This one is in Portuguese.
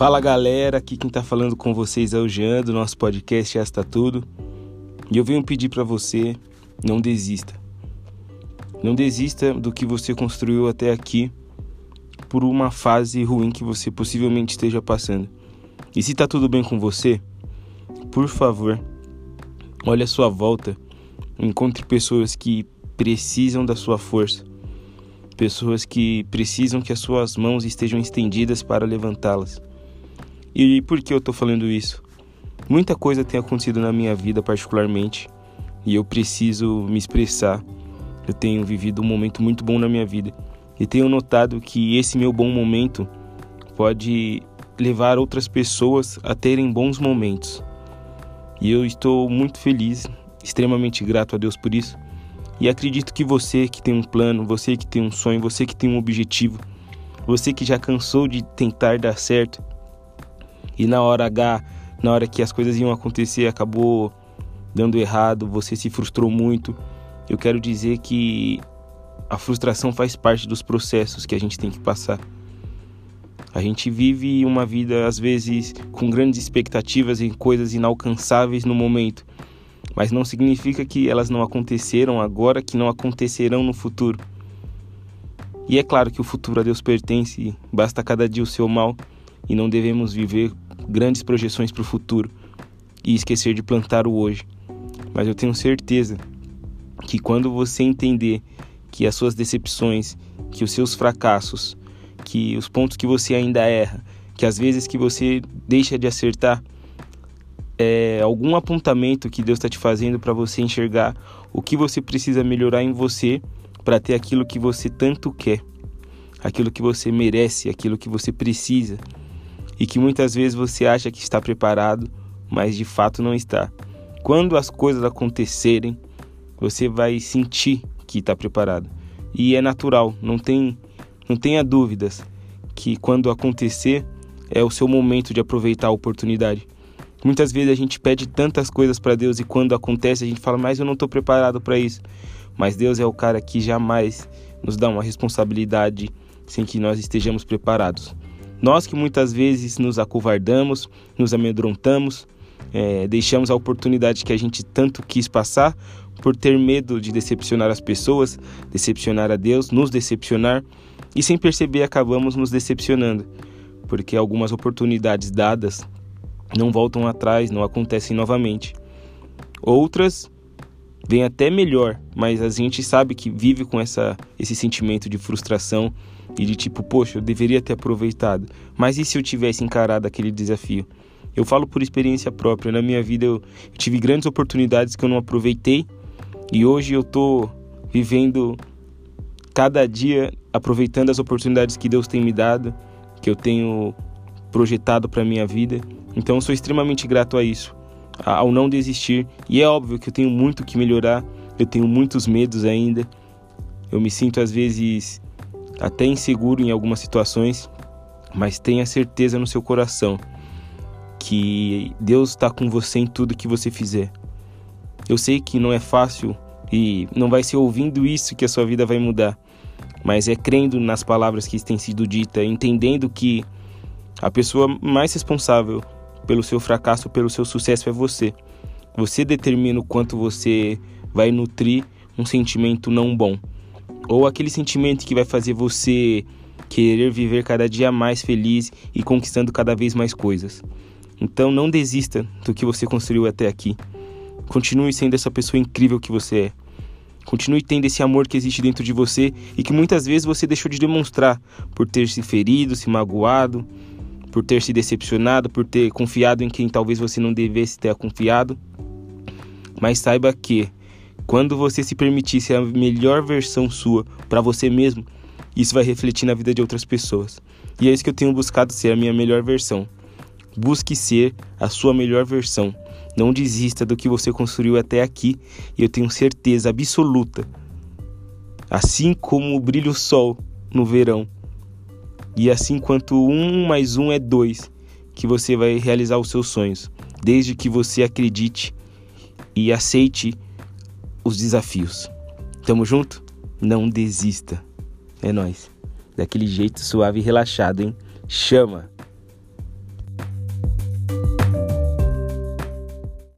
Fala galera, aqui quem tá falando com vocês é o Jean do nosso podcast Está Tudo. E eu venho pedir para você, não desista. Não desista do que você construiu até aqui por uma fase ruim que você possivelmente esteja passando. E se tá tudo bem com você, por favor, olhe a sua volta, encontre pessoas que precisam da sua força, pessoas que precisam que as suas mãos estejam estendidas para levantá-las. E por que eu estou falando isso? Muita coisa tem acontecido na minha vida, particularmente, e eu preciso me expressar. Eu tenho vivido um momento muito bom na minha vida e tenho notado que esse meu bom momento pode levar outras pessoas a terem bons momentos. E eu estou muito feliz, extremamente grato a Deus por isso. E acredito que você que tem um plano, você que tem um sonho, você que tem um objetivo, você que já cansou de tentar dar certo e na hora H, na hora que as coisas iam acontecer, acabou dando errado, você se frustrou muito. Eu quero dizer que a frustração faz parte dos processos que a gente tem que passar. A gente vive uma vida, às vezes, com grandes expectativas em coisas inalcançáveis no momento, mas não significa que elas não aconteceram agora, que não acontecerão no futuro. E é claro que o futuro a Deus pertence, basta cada dia o seu mal e não devemos viver grandes projeções para o futuro e esquecer de plantar o hoje. Mas eu tenho certeza que quando você entender que as suas decepções, que os seus fracassos, que os pontos que você ainda erra, que as vezes que você deixa de acertar, é algum apontamento que Deus está te fazendo para você enxergar o que você precisa melhorar em você para ter aquilo que você tanto quer, aquilo que você merece, aquilo que você precisa e que muitas vezes você acha que está preparado, mas de fato não está. Quando as coisas acontecerem, você vai sentir que está preparado. E é natural, não tem não tenha dúvidas que quando acontecer é o seu momento de aproveitar a oportunidade. Muitas vezes a gente pede tantas coisas para Deus e quando acontece a gente fala, mas eu não estou preparado para isso. Mas Deus é o cara que jamais nos dá uma responsabilidade sem que nós estejamos preparados. Nós que muitas vezes nos acovardamos, nos amedrontamos, é, deixamos a oportunidade que a gente tanto quis passar por ter medo de decepcionar as pessoas, decepcionar a Deus, nos decepcionar e sem perceber acabamos nos decepcionando, porque algumas oportunidades dadas não voltam atrás, não acontecem novamente. Outras vêm até melhor, mas a gente sabe que vive com essa, esse sentimento de frustração e de tipo, poxa, eu deveria ter aproveitado, mas e se eu tivesse encarado aquele desafio? Eu falo por experiência própria, na minha vida eu, eu tive grandes oportunidades que eu não aproveitei e hoje eu tô vivendo cada dia aproveitando as oportunidades que Deus tem me dado, que eu tenho projetado para minha vida. Então sou extremamente grato a isso, ao não desistir. E é óbvio que eu tenho muito que melhorar, eu tenho muitos medos ainda. Eu me sinto às vezes até inseguro em algumas situações, mas tenha certeza no seu coração que Deus está com você em tudo que você fizer. Eu sei que não é fácil e não vai ser ouvindo isso que a sua vida vai mudar, mas é crendo nas palavras que têm sido ditas, entendendo que a pessoa mais responsável pelo seu fracasso, pelo seu sucesso é você. Você determina o quanto você vai nutrir um sentimento não bom, ou aquele sentimento que vai fazer você querer viver cada dia mais feliz e conquistando cada vez mais coisas. Então não desista do que você construiu até aqui. Continue sendo essa pessoa incrível que você é. Continue tendo esse amor que existe dentro de você e que muitas vezes você deixou de demonstrar por ter se ferido, se magoado, por ter se decepcionado, por ter confiado em quem talvez você não devesse ter confiado. Mas saiba que quando você se permitir ser a melhor versão sua para você mesmo, isso vai refletir na vida de outras pessoas. E é isso que eu tenho buscado ser a minha melhor versão. Busque ser a sua melhor versão. Não desista do que você construiu até aqui e eu tenho certeza absoluta. Assim como brilha o sol no verão, e assim quanto um mais um é dois, que você vai realizar os seus sonhos, desde que você acredite e aceite os desafios. Tamo junto? Não desista. É nós. Daquele jeito suave e relaxado, hein? Chama!